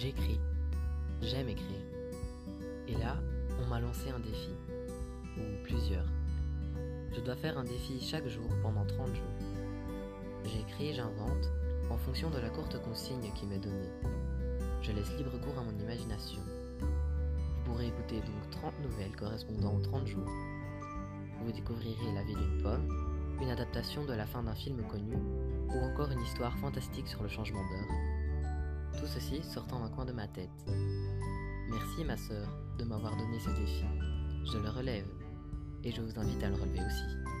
J'écris. J'aime écrire. Et là, on m'a lancé un défi. Ou plusieurs. Je dois faire un défi chaque jour pendant 30 jours. J'écris, j'invente, en fonction de la courte consigne qui m'est donnée. Je laisse libre cours à mon imagination. Vous pourrez écouter donc 30 nouvelles correspondant aux 30 jours. Vous découvrirez la vie d'une pomme, une adaptation de la fin d'un film connu, ou encore une histoire fantastique sur le changement d'heure. Tout ceci sortant d'un coin de ma tête. Merci ma sœur de m'avoir donné ce défi. Je le relève et je vous invite à le relever aussi.